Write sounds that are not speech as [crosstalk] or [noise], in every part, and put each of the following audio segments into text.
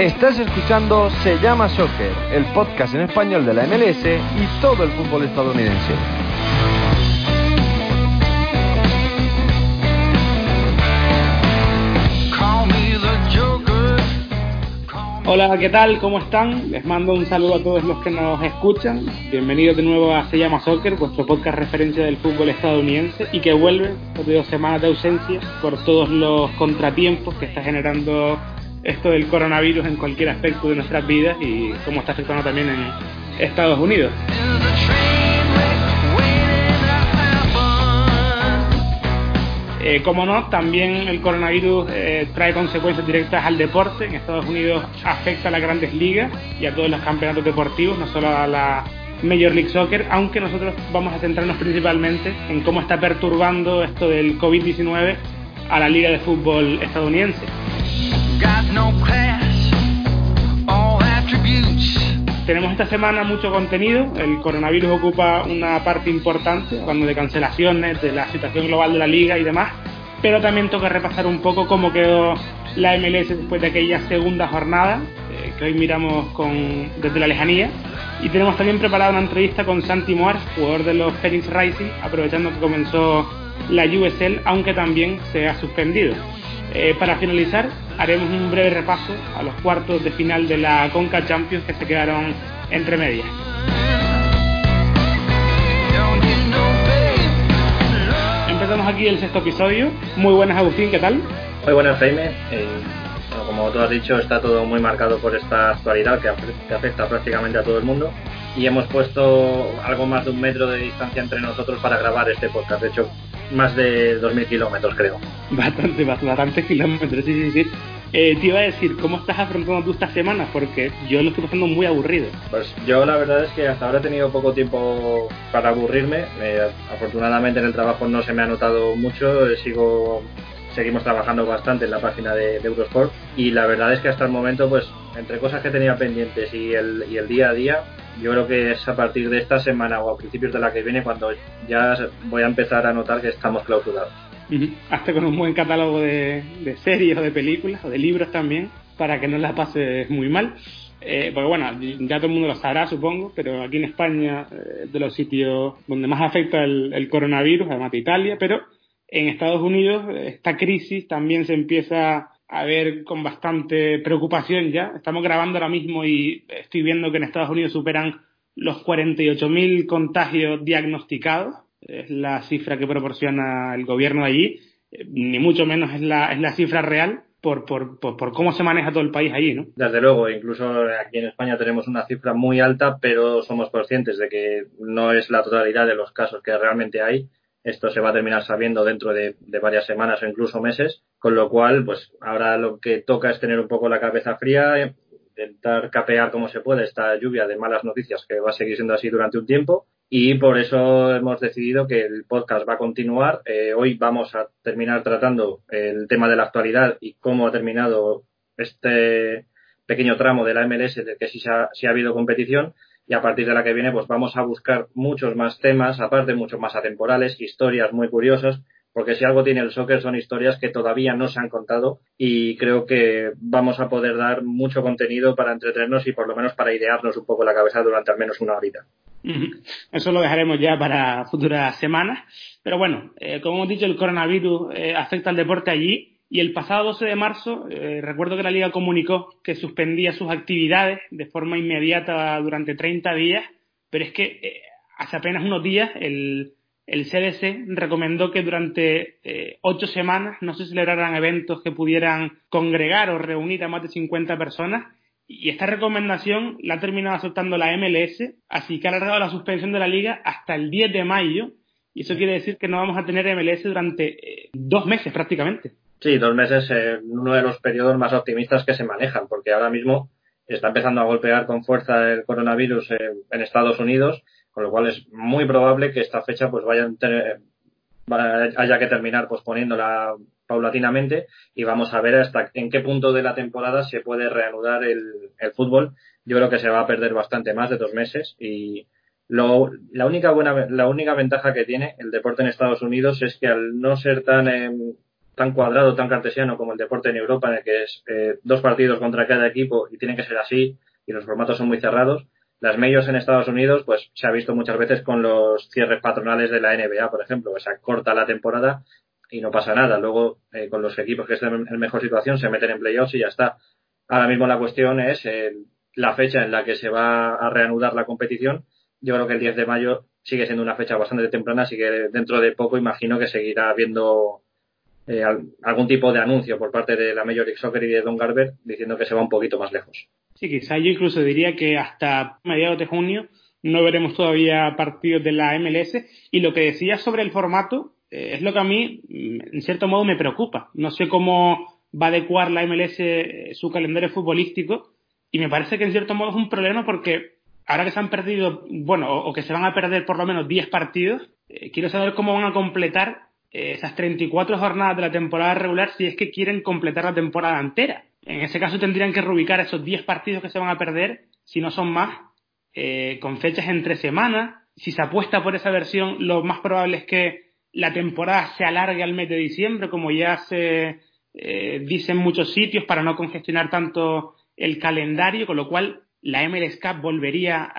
Estás escuchando Se llama Soccer, el podcast en español de la MLS y todo el fútbol estadounidense. Hola, ¿qué tal? ¿Cómo están? Les mando un saludo a todos los que nos escuchan. Bienvenidos de nuevo a Se llama Soccer, vuestro podcast referencia del fútbol estadounidense y que vuelve por dos semanas de ausencia por todos los contratiempos que está generando esto del coronavirus en cualquier aspecto de nuestras vidas y cómo está afectando también en Estados Unidos. Eh, como no, también el coronavirus eh, trae consecuencias directas al deporte. En Estados Unidos afecta a las grandes ligas y a todos los campeonatos deportivos, no solo a la Major League Soccer, aunque nosotros vamos a centrarnos principalmente en cómo está perturbando esto del COVID-19 a la liga de fútbol estadounidense. Tenemos esta semana mucho contenido, el coronavirus ocupa una parte importante, hablando de cancelaciones, de la situación global de la liga y demás, pero también toca repasar un poco cómo quedó la MLS después de aquella segunda jornada, eh, que hoy miramos desde la lejanía, y tenemos también preparada una entrevista con Santi Moar, jugador de los Phoenix Rising, aprovechando que comenzó la USL, aunque también se ha suspendido. Eh, para finalizar, haremos un breve repaso a los cuartos de final de la Conca Champions que se quedaron entre medias. Empezamos aquí el sexto episodio. Muy buenas, Agustín, ¿qué tal? Muy buenas, Jaime. Eh, como tú has dicho, está todo muy marcado por esta actualidad que, que afecta prácticamente a todo el mundo y hemos puesto algo más de un metro de distancia entre nosotros para grabar este podcast. De hecho, más de 2.000 kilómetros, creo. Bastante, bastante kilómetros, sí, sí, sí. Eh, te iba a decir, ¿cómo estás afrontando tú estas semanas? Porque yo lo estoy pasando muy aburrido. Pues yo la verdad es que hasta ahora he tenido poco tiempo para aburrirme. Eh, afortunadamente en el trabajo no se me ha notado mucho. Eh, sigo seguimos trabajando bastante en la página de, Eurosport y la verdad es que hasta el momento pues entre cosas que tenía pendientes y el, y el día a día yo creo que es a partir de esta semana o a principios de la que viene cuando ya voy a empezar a notar que estamos clausurados. Hasta con un buen catálogo de, series o de películas o de libros también para que no la pases muy mal. Eh, porque bueno, ya todo el mundo lo sabrá supongo, pero aquí en España eh, de los sitios donde más afecta el, el coronavirus, además de Italia, pero en Estados Unidos esta crisis también se empieza a ver con bastante preocupación ya. Estamos grabando ahora mismo y estoy viendo que en Estados Unidos superan los 48.000 contagios diagnosticados. Es la cifra que proporciona el gobierno de allí. Ni mucho menos es la, es la cifra real por, por, por, cómo se maneja todo el país allí, ¿no? Desde luego, incluso aquí en España tenemos una cifra muy alta, pero somos conscientes de que no es la totalidad de los casos que realmente hay esto se va a terminar sabiendo dentro de, varias semanas o incluso meses, con lo cual, pues ahora lo que toca es tener un poco la cabeza fría, intentar capear como se puede esta lluvia de malas noticias que va a seguir siendo así durante un tiempo y por eso hemos decidido que el podcast va a continuar. Eh, hoy vamos a terminar tratando el tema de la actualidad y cómo ha terminado este pequeño tramo de la MLS de que sí, ha, sí ha habido competición y a partir de la que viene pues vamos a buscar muchos más temas, aparte muchos más atemporales, historias muy curiosas, porque si algo tiene el soccer son historias que todavía no se han contado y creo que vamos a poder dar mucho contenido para entretenernos y por lo menos para idearnos un poco la cabeza durante al menos una horita. Eso lo dejaremos ya para futuras semanas. Pero bueno, eh, como hemos dicho, el coronavirus eh, afecta al deporte allí y el pasado 12 de marzo, eh, recuerdo que la Liga comunicó que suspendía sus actividades de forma inmediata durante 30 días, pero es que eh, hace apenas unos días el, el CDC recomendó que durante eh, ocho semanas no se celebraran eventos que pudieran congregar o reunir a más de 50 personas. Y esta recomendación la ha terminado aceptando la MLS, así que ha alargado la suspensión de la liga hasta el 10 de mayo. Y eso quiere decir que no vamos a tener MLS durante dos meses prácticamente. Sí, dos meses en uno de los periodos más optimistas que se manejan, porque ahora mismo está empezando a golpear con fuerza el coronavirus en, Estados Unidos, con lo cual es muy probable que esta fecha pues vaya haya que terminar posponiéndola paulatinamente y vamos a ver hasta en qué punto de la temporada se puede reanudar el, fútbol. Yo creo que se va a perder bastante más de dos meses y lo, la única buena la única ventaja que tiene el deporte en Estados Unidos es que al no ser tan em, tan cuadrado, tan cartesiano como el deporte en Europa, en el que es eh, dos partidos contra cada equipo y tienen que ser así y los formatos son muy cerrados. Las medios en Estados Unidos, pues se ha visto muchas veces con los cierres patronales de la NBA, por ejemplo, que se corta la temporada y no pasa nada. Luego, eh, con los equipos que estén en mejor situación, se meten en playoffs y ya está. Ahora mismo la cuestión es la fecha en la que se va a reanudar la competición. Yo creo que el 10 de mayo sigue siendo una fecha bastante temprana, así que dentro de poco imagino que seguirá habiendo eh, algún tipo de anuncio por parte de la Major League Soccer y de Don Garber diciendo que se va un poquito más lejos. Sí, quizá yo incluso diría que hasta mediados de junio no veremos todavía partidos de la MLS y lo que decía sobre el formato eh, es lo que a mí mm, en cierto modo me preocupa. No sé cómo va a adecuar la MLS eh, su calendario futbolístico y me parece que en cierto modo es un problema porque ahora que se han perdido, bueno, o, que se van a perder por lo menos 10 partidos, eh, quiero saber cómo van a completar esas 34 jornadas de la temporada regular si es que quieren completar la temporada entera. En ese caso tendrían que reubicar esos 10 partidos que se van a perder, si no son más, eh, con fechas entre semanas. Si se apuesta por esa versión, lo más probable es que la temporada se alargue al mes de diciembre, como ya se dice en muchos sitios, para no congestionar tanto el calendario, con lo cual la MLS Cup volvería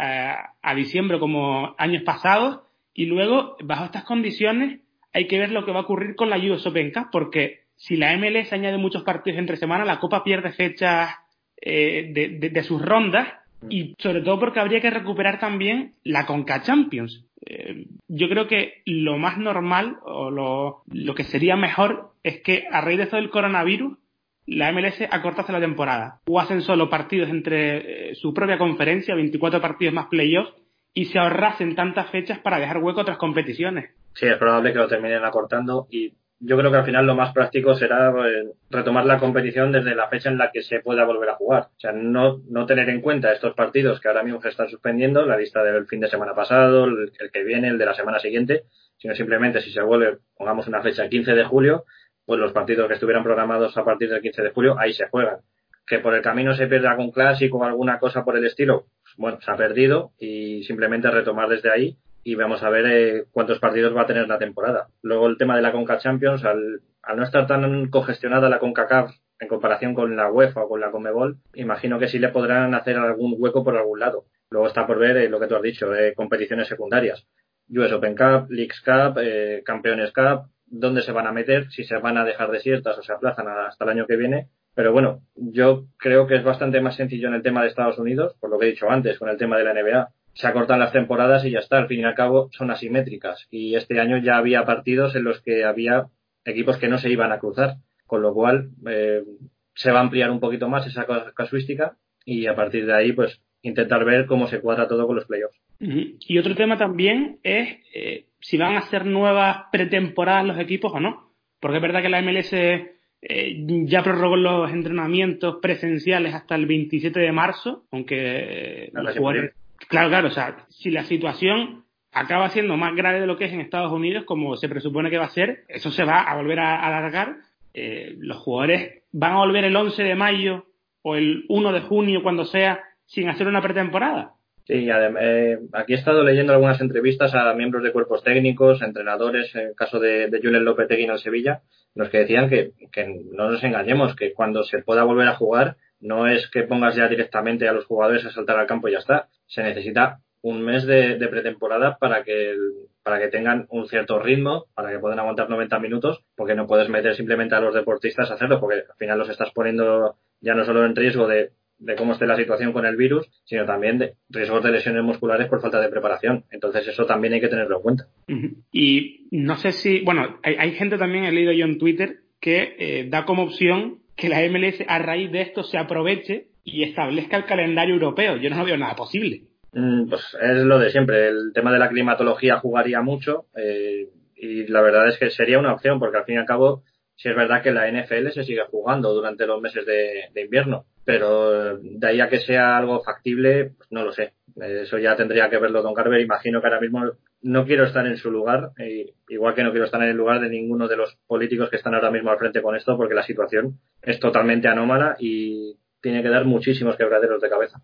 a, diciembre como años pasados y luego, bajo estas condiciones, hay que ver lo que va a ocurrir con la US Open Cup, porque si la MLS añade muchos partidos entre semana, la Copa pierde fechas eh, de, sus rondas y sobre todo porque habría que recuperar también la Conca Champions. Eh, yo creo que lo más normal o lo, que sería mejor es que a raíz de esto del coronavirus la MLS acortase la temporada. O hacen solo partidos entre eh, su propia conferencia, 24 partidos más playoffs, y se ahorrasen tantas fechas para dejar hueco otras competiciones. Sí, es probable que lo terminen acortando y yo creo que al final lo más práctico será eh, retomar la competición desde la fecha en la que se pueda volver a jugar. O sea, no, no tener en cuenta estos partidos que ahora mismo se están suspendiendo, la lista del fin de semana pasado, el, el que viene, el de la semana siguiente, sino simplemente si se vuelve, pongamos una fecha el 15 de julio, pues los partidos que estuvieran programados a partir del 15 de julio, ahí se juegan. Que por el camino se pierda algún clásico o alguna cosa por el estilo, pues, bueno, se ha perdido y simplemente retomar desde ahí y vamos a ver eh, cuántos partidos va a tener la temporada. Luego el tema de la Conca Champions, al, al no estar tan congestionada la CONCACAF en comparación con la UEFA o con la Comebol, imagino que sí le podrán hacer algún hueco por algún lado. Luego está por ver eh, lo que tú has dicho, eh, competiciones secundarias. US Open Cup, Leagues Cup, Campeones Cup, dónde se van a meter, si se van a dejar desiertas o se aplazan hasta el año que viene. Pero bueno, yo creo que es bastante más sencillo en el tema de Estados Unidos, por lo que he dicho antes, con el tema de la NBA. Se acortan las temporadas y ya está, al fin y al cabo son asimétricas. Y este año ya había partidos en los que había equipos que no se iban a cruzar, con lo cual eh, se va a ampliar un poquito más esa casuística y a partir de ahí, pues intentar ver cómo se cuadra todo con los playoffs. Y otro tema también es eh, si van a hacer nuevas pretemporadas los equipos o no. Porque es verdad que la MLS eh, ya prorrogó los entrenamientos presenciales hasta el 27 de marzo, aunque eh, los jugadores... Claro, claro, o sea, si la situación acaba siendo más grave de lo que es en Estados Unidos, como se presupone que va a ser, eso se va a volver a alargar. los jugadores van a volver el 11 de mayo o el 1 de junio, cuando sea, sin hacer una pretemporada. Sí, eh, aquí he estado leyendo algunas entrevistas a miembros de cuerpos técnicos, entrenadores, en el caso de, de Julen Lopetegui en Sevilla, los que decían que, no nos engañemos, que cuando se pueda volver a jugar no es que pongas ya directamente a los jugadores a saltar al campo y ya está. Se necesita un mes de, pretemporada para que, para que tengan un cierto ritmo, para que puedan aguantar 90 minutos, porque no puedes meter simplemente a los deportistas a hacerlo, porque al final los estás poniendo ya no solo en riesgo de cómo esté la situación con el virus, sino también de riesgos de lesiones musculares por falta de preparación. Entonces eso también hay que tenerlo en cuenta. Y no sé si, bueno, hay, gente también, he leído yo en Twitter, que eh, da como opción que la MLS a raíz de esto se aproveche y establezca el calendario europeo. Yo no veo nada posible. Mm, pues es lo de siempre. El tema de la climatología jugaría mucho eh, y la verdad es que sería una opción porque al fin y al cabo si es verdad que la NFL se sigue jugando durante los meses de, invierno, pero de ahí a que sea algo factible, pues no lo sé. Eso ya tendría que verlo Don Carver. Imagino que ahora mismo no quiero estar en su lugar, igual que no quiero estar en el lugar de ninguno de los políticos que están ahora mismo al frente con esto, porque la situación es totalmente anómala y tiene que dar muchísimos quebraderos de cabeza.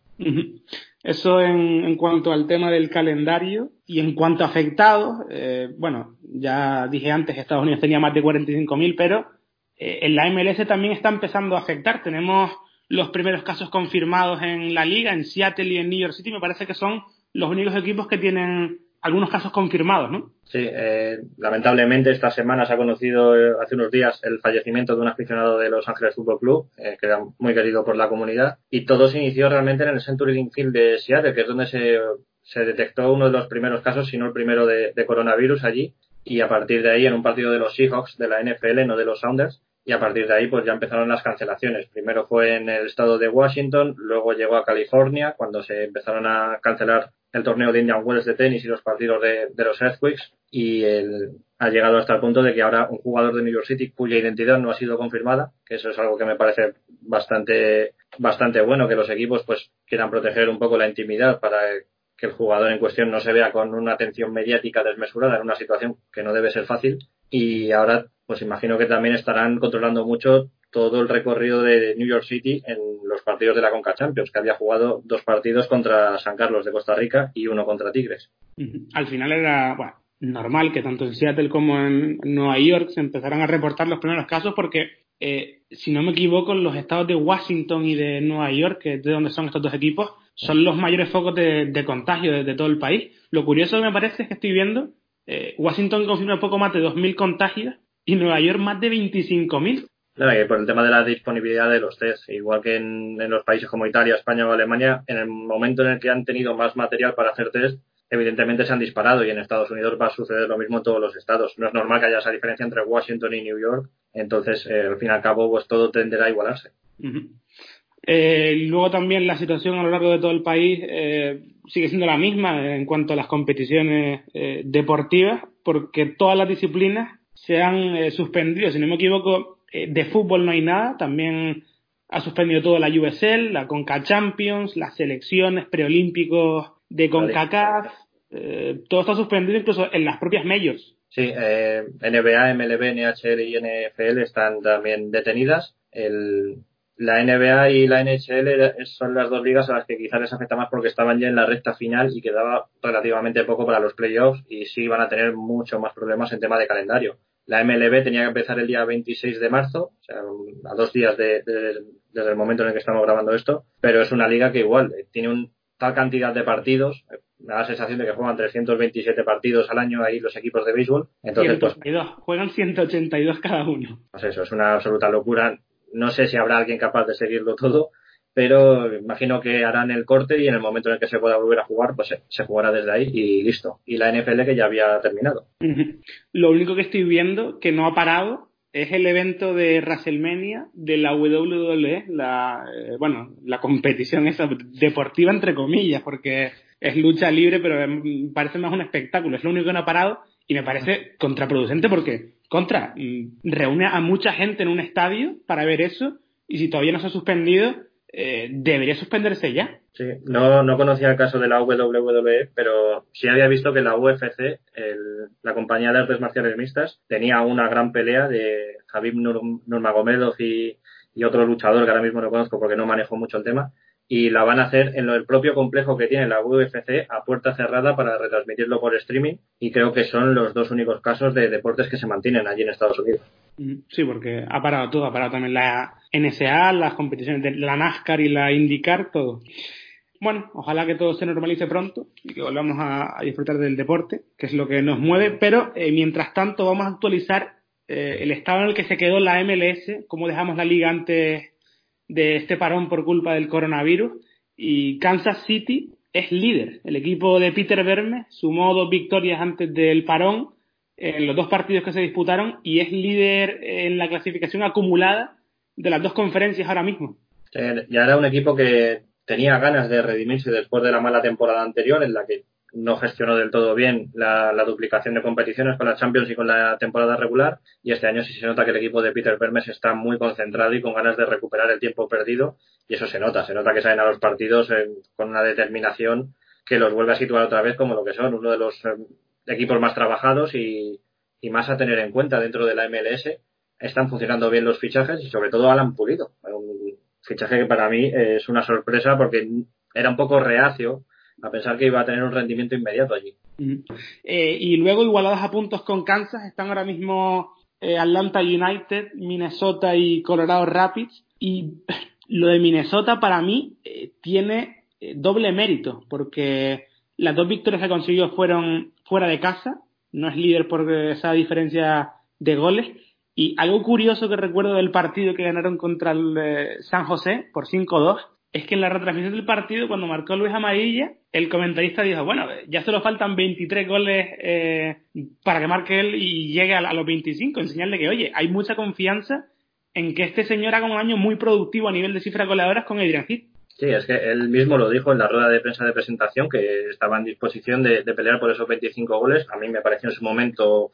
Eso en, cuanto al tema del calendario y en cuanto a afectados, eh, bueno, ya dije antes que Estados Unidos tenía más de 45.000, pero eh, en la MLS también está empezando a afectar. Tenemos los primeros casos confirmados en la liga, en Seattle y en New York City. Me parece que son los únicos equipos que tienen algunos casos confirmados, ¿no? Sí, eh, lamentablemente esta semana se ha conocido eh, hace unos días el fallecimiento de un aficionado de Los Ángeles Fútbol Club, que era muy querido por la comunidad, y todo se inició realmente en el Century Field de Seattle, que es donde se, se detectó uno de los primeros casos, si no el primero de, de coronavirus allí, y a partir de ahí en un partido de los Seahawks de la NFL, no de los Sounders, y a partir de ahí pues ya empezaron las cancelaciones. Primero fue en el estado de Washington, luego llegó a California cuando se empezaron a cancelar el torneo de Indian Wells de tenis y los partidos de, los Earthquakes y ha llegado hasta el punto de que ahora un jugador de New York City cuya identidad no ha sido confirmada, que eso es algo que me parece bastante bastante bueno que los equipos pues quieran proteger un poco la intimidad para que el jugador en cuestión no se vea con una atención mediática desmesurada en una situación que no debe ser fácil. Y ahora pues imagino que también estarán controlando mucho todo el recorrido de New York City en los partidos de la Conca Champions, que había jugado dos partidos contra San Carlos de Costa Rica y uno contra Tigres. Al final era bueno, normal que tanto en Seattle como en Nueva York se empezaran a reportar los primeros casos porque, eh, si no me equivoco, los estados de Washington y de Nueva York, que es de donde son estos dos equipos, son los mayores focos de, contagio de, todo el país. Lo curioso que me parece es que estoy viendo, eh, Washington confirma poco más de 2.000 contagios y Nueva York más de 25.000. Que por el tema de la disponibilidad de los test, igual que en, los países como Italia, España o Alemania, en el momento en el que han tenido más material para hacer test, evidentemente se han disparado y en Estados Unidos va a suceder lo mismo en todos los estados. No es normal que haya esa diferencia entre Washington y New York, entonces eh, al fin y al cabo pues todo tenderá a igualarse. Eh, luego también la situación a lo largo de todo el país eh, sigue siendo la misma en cuanto a las competiciones deportivas, porque todas las disciplinas se han suspendido, si no me equivoco, eh, de fútbol no hay nada, también ha suspendido todo la USL, la Conca Champions, las selecciones preolímpicos de CONCACAF, eh, todo está suspendido incluso en las propias majors. Sí, NBA, MLB, NHL y NFL están también detenidas. El, la NBA y la NHL son las dos ligas a las que quizás les afecta más porque estaban ya en la recta final y quedaba relativamente poco para los playoffs y sí van a tener mucho más problemas en tema de calendario. La MLB tenía que empezar el día 26 de marzo, o sea, a dos días de, desde el momento en el que estamos grabando esto, pero es una liga que igual eh, tiene un, tal cantidad de partidos, eh, me da la sensación de que juegan 327 partidos al año ahí los equipos de béisbol. Entonces, pues, juegan 182 cada uno. Pues eso, es una absoluta locura. No sé si habrá alguien capaz de seguirlo todo, pero imagino que harán el corte y en el momento en el que se pueda volver a jugar, pues se, jugará desde ahí y listo. Y la NFL que ya había terminado. Lo único que estoy viendo que no ha parado es el evento de WrestleMania de la WWE, la, eh, bueno, la competición esa deportiva entre comillas, porque es lucha libre, pero parece más un espectáculo. Es lo único que no ha parado y me parece contraproducente porque, contra, mm, reúne a mucha gente en un estadio para ver eso y si todavía no se ha suspendido, eh, debería suspenderse ya. Sí, no, no conocía el caso de la WWE, pero sí había visto que la UFC, la compañía de artes marciales mixtas, tenía una gran pelea de Javib Nurmagomedov y, y otro luchador que ahora mismo no conozco porque no manejo mucho el tema, y la van a hacer en el propio complejo que tiene la UFC a puerta cerrada para retransmitirlo por streaming y creo que son los dos únicos casos de deportes que se mantienen allí en Estados Unidos. Sí, porque ha parado todo, ha parado también la NSA, las competiciones de la NASCAR y la IndyCar, todo. Bueno, ojalá que todo se normalice pronto y que volvamos a, disfrutar del deporte, que es lo que nos mueve, pero eh, mientras tanto vamos a actualizar eh, el estado en el que se quedó la MLS, cómo dejamos la liga antes de este parón por culpa del coronavirus y Kansas City es líder. El equipo de Peter Verme sumó dos victorias antes del parón en los dos partidos que se disputaron y es líder en la clasificación acumulada de las dos conferencias ahora mismo. Ya era un equipo que tenía ganas de redimirse después de la mala temporada anterior en la que no gestionó del todo bien la, duplicación de competiciones con la Champions y con la temporada regular. Y este año sí se nota que el equipo de Peter Vermes está muy concentrado y con ganas de recuperar el tiempo perdido. Y eso se nota, se nota que salen a los partidos con una determinación que los vuelve a situar otra vez como lo que son, uno de los eh, equipos más trabajados y, más a tener en cuenta dentro de la MLS. Están funcionando bien los fichajes y sobre todo Alan Pulido. Un fichaje que para mí es una sorpresa porque era un poco reacio a pensar que iba a tener un rendimiento inmediato allí. Eh, y luego igualadas a puntos con Kansas, están ahora mismo eh, Atlanta United, Minnesota y Colorado Rapids. Y [laughs] lo de Minnesota para mí eh, tiene doble mérito, porque las dos victorias que consiguió fueron fuera de casa, no es líder por esa diferencia de goles. Y algo curioso que recuerdo del partido que ganaron contra el San José por 5-2 es que en la retransmisión del partido, cuando marcó Luis Amarilla, el comentarista dijo, bueno, ya solo faltan 23 goles eh, para que marque él y llegue a, los 25, en señal de que, oye, hay mucha confianza en que este señor haga un año muy productivo a nivel de cifras goleadoras con Adrian Heath. Sí, es que él mismo lo dijo en la rueda de prensa de presentación, que estaba en disposición de, pelear por esos 25 goles. A mí me pareció en su momento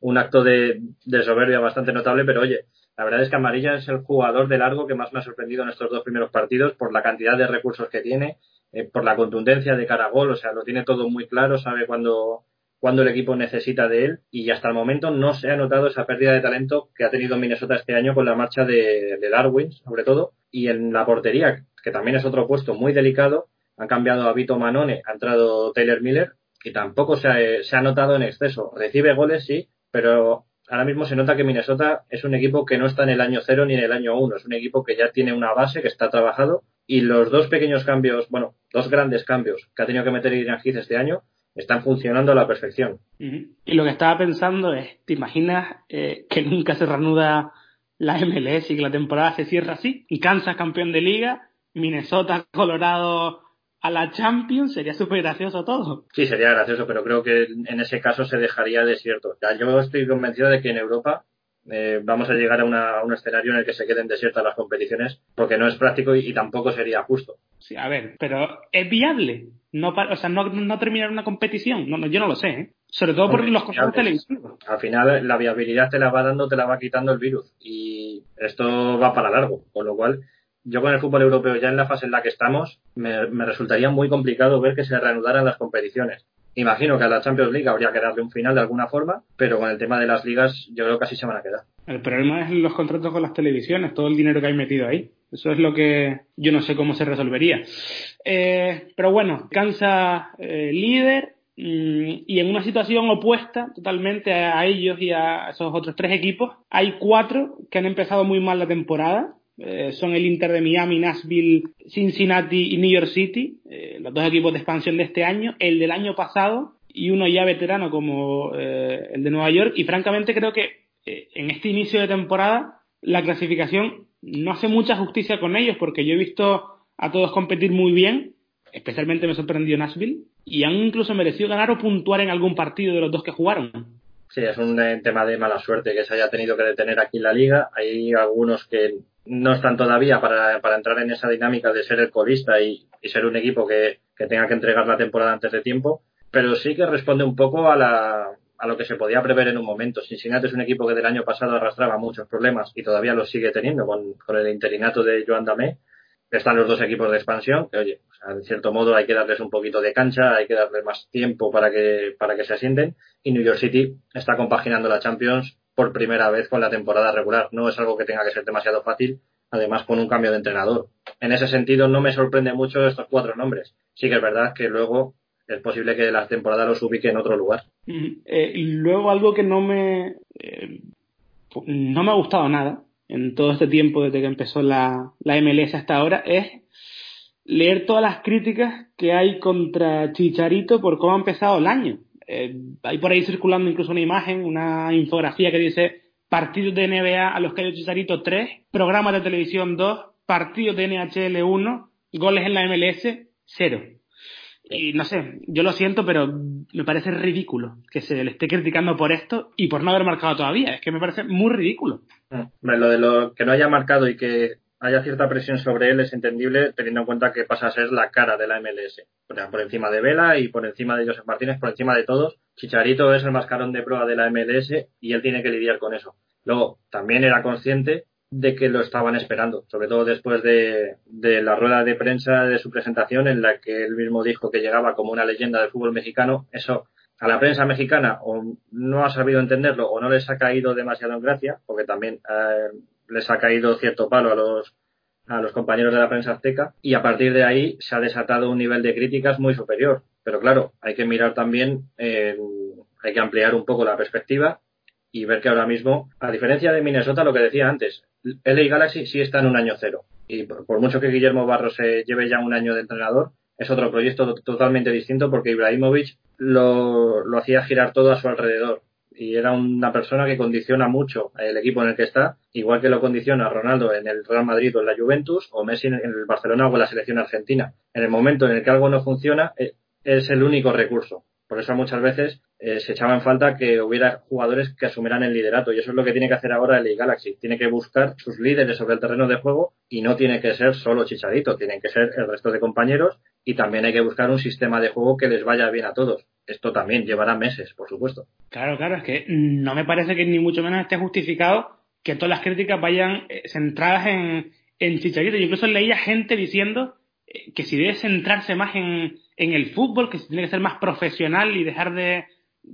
un acto de, soberbia bastante notable, pero oye, la verdad es que Amarilla es el jugador de largo que más me ha sorprendido en estos dos primeros partidos por la cantidad de recursos que tiene, eh, por la contundencia de cara a gol, o sea, lo tiene todo muy claro, sabe cuándo, cuando el equipo necesita de él y hasta el momento no se ha notado esa pérdida de talento que ha tenido Minnesota este año con la marcha de, Darwin, sobre todo, y en la portería, que también es otro puesto muy delicado, han cambiado a Vito Manone, ha entrado Taylor Miller y tampoco se ha, se ha notado en exceso. Recibe goles, sí, pero ahora mismo se nota que Minnesota es un equipo que no está en el año cero ni en el año uno, es un equipo que ya tiene una base, que está trabajado y los dos pequeños cambios, bueno, dos grandes cambios que ha tenido que meter Irán Heath este año están funcionando a la perfección. Y lo que estaba pensando es, ¿te imaginas eh, que nunca se reanuda la MLS y que la temporada se cierra así? Y Kansas campeón de liga, Minnesota, Colorado a la Champions sería súper gracioso todo. Sí, sería gracioso, pero creo que en ese caso se dejaría desierto. Ya, yo estoy convencido de que en Europa eh, vamos a llegar a, un escenario en el que se queden desiertas las competiciones porque no es práctico y, tampoco sería justo. Sí, a ver, pero es viable. No, o sea, no, no terminar una competición. No, yo no lo sé, ¿eh? Sobre todo por los contratos televisivos. Al final, la viabilidad te la va dando, te la va quitando el virus. Y esto va para largo. Con lo cual, yo con el fútbol europeo ya en la fase en la que estamos, me, resultaría muy complicado ver que se reanudaran las competiciones. Imagino que a la Champions League habría que darle un final de alguna forma, pero con el tema de las ligas yo creo que así se van a quedar. El problema es los contratos con las televisiones, todo el dinero que hay metido ahí. Eso es lo que yo no sé cómo se resolvería. Eh, pero bueno, cansa eh, líder mm, y en una situación opuesta totalmente a ellos y a esos otros tres equipos, hay cuatro que han empezado muy mal la temporada eh, son el Inter de Miami, Nashville, Cincinnati y New York City, eh, los dos equipos de expansión de este año, el del año pasado y uno ya veterano como eh, el de Nueva York. Y francamente creo que en este inicio de temporada la clasificación no hace mucha justicia con ellos porque yo he visto a todos competir muy bien, especialmente me sorprendió Nashville, y han incluso merecido ganar o puntuar en algún partido de los dos que jugaron. Sí, es un tema de mala suerte que se haya tenido que detener aquí en la liga. Hay algunos que no están todavía para, para entrar en esa dinámica de ser el colista y, ser un equipo que, tenga que entregar la temporada antes de tiempo, pero sí que responde un poco a, la, a lo que se podía prever en un momento. Cincinnati es un equipo que del año pasado arrastraba muchos problemas y todavía los sigue teniendo con, con el interinato de Joan Damé. Están los dos equipos de expansión, que oye, en cierto modo hay que darles un poquito de cancha, hay que darles más tiempo para que, para que se asienten. Y New York City está compaginando la Champions por primera vez con la temporada regular. No es algo que tenga que ser demasiado fácil, además con un cambio de entrenador. En ese sentido, no me sorprende mucho estos cuatro nombres. Sí que es verdad que luego es posible que la temporada los ubique en otro lugar. Eh, luego algo que no me eh, no me ha gustado nada en todo este tiempo desde que empezó la, la MLS hasta ahora es leer todas las críticas que hay contra Chicharito por cómo ha empezado el año. Eh, hay por ahí circulando incluso una imagen, una infografía que dice partidos de NBA a los que hay Chicharito 3, programas de televisión 2, partidos de NHL 1, goles en la MLS 0. Y no sé, yo lo siento, pero me parece ridículo que se le esté criticando por esto y por no haber marcado todavía. Es que me parece muy ridículo. Mm, lo de lo que no haya marcado y que haya cierta presión sobre él es entendible teniendo en cuenta que pasa a ser la cara de la MLS. por encima de Vela y por encima de Joseph Martínez, por encima de todos, Chicharito es el mascarón de prueba de la MLS y él tiene que lidiar con eso. Luego, también era consciente de que lo estaban esperando, sobre todo después de, de la rueda de prensa de su presentación en la que él mismo dijo que llegaba como una leyenda del fútbol mexicano. Eso a la prensa mexicana o no ha sabido entenderlo o no les ha caído demasiado en gracia, porque también eh, les ha caído cierto palo a los, a los compañeros de la prensa azteca y a partir de ahí se ha desatado un nivel de críticas muy superior. Pero claro, hay que mirar también, eh, hay que ampliar un poco la perspectiva y ver que ahora mismo, a diferencia de Minnesota, lo que decía antes, LA Galaxy sí está en un año cero. Y por, mucho que Guillermo Barros se lleve ya un año de entrenador, es otro proyecto totalmente distinto porque Ibrahimovic lo, lo hacía girar todo a su alrededor y era una persona que condiciona mucho el equipo en el que está, igual que lo condiciona Ronaldo en el Real Madrid o en la Juventus, o Messi en el Barcelona o en la selección argentina. En el momento en el que algo no funciona, eh, es el único recurso. Por eso muchas veces eh, se echaba en falta que hubiera jugadores que asumieran el liderato y eso es lo que tiene que hacer ahora el Galaxy. Tiene que buscar sus líderes sobre el terreno de juego y no tiene que ser solo Chicharito, tienen que ser el resto de compañeros y también hay que buscar un sistema de juego que les vaya bien a todos. Esto también llevará meses, por supuesto. Claro, claro, es que no me parece que ni mucho menos esté justificado que todas las críticas vayan eh, centradas en, en Chicharito. Yo incluso leía gente diciendo eh, que si debe centrarse más en, en el fútbol, que tiene que ser más profesional y dejar de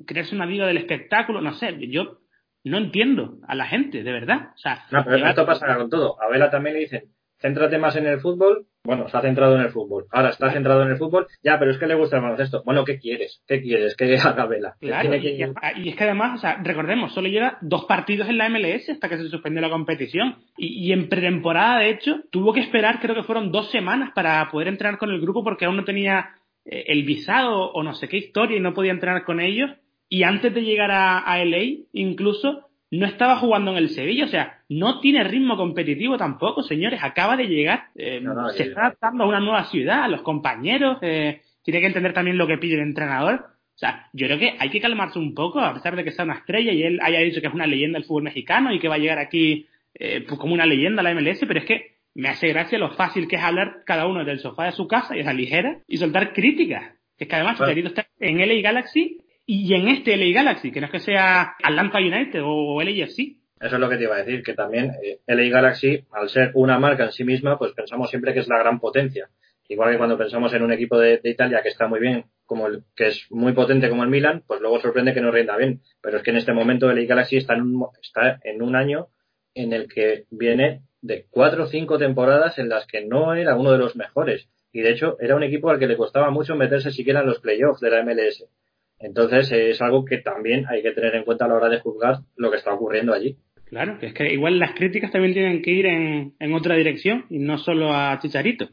crearse una vida del espectáculo, no sé, yo no entiendo a la gente, de verdad. O sea, no, pero esto pasa con todo. A Vela también le dicen, céntrate más en el fútbol. Bueno, está centrado en el fútbol. Ahora está centrado en el fútbol. Ya, pero es que le gusta el baloncesto. Bueno, ¿qué quieres? ¿Qué quieres? Que [laughs] haga Vela. Claro, y, es que además, o sea, recordemos, solo lleva dos partidos en la MLS hasta que se suspendió la competición. Y, y en pretemporada, de hecho, tuvo que esperar, creo que fueron dos semanas para poder entrenar con el grupo porque aún no tenía eh, el visado o no sé qué historia y no podía entrenar con ellos. Y antes de llegar a, a LA, incluso, no estaba jugando en el Sevilla, o sea, no tiene ritmo competitivo tampoco, señores, acaba de llegar, eh, se está adaptando a una nueva ciudad, a los compañeros, eh, tiene que entender también lo que pide el entrenador. O sea, yo creo que hay que calmarse un poco, a pesar de que sea una estrella y él haya dicho que es una leyenda del fútbol mexicano y que va a llegar aquí eh, pues como una leyenda a la MLS, pero es que me hace gracia lo fácil que es hablar cada uno del sofá de su casa y esa ligera y soltar críticas. Es que además bueno. está en LA Galaxy y en este LA Galaxy, que no es que sea Atlanta United o LAFC. Eso es lo que te iba a decir, que también eh, LA Galaxy, al ser una marca en sí misma, pues pensamos siempre que es la gran potencia. Igual que cuando pensamos en un equipo de, de Italia que está muy bien, como el, que es muy potente como el Milan, pues luego sorprende que no rinda bien. Pero es que en este momento LA Galaxy está en un, está en un año en el que viene de cuatro o cinco temporadas en las que no era uno de los mejores. Y de hecho era un equipo al que le costaba mucho meterse siquiera en los playoffs de la MLS. Entonces es algo que también hay que tener en cuenta a la hora de juzgar lo que está ocurriendo allí. Claro, que es que igual las críticas también tienen que ir en, en otra dirección y no solo a Chicharito.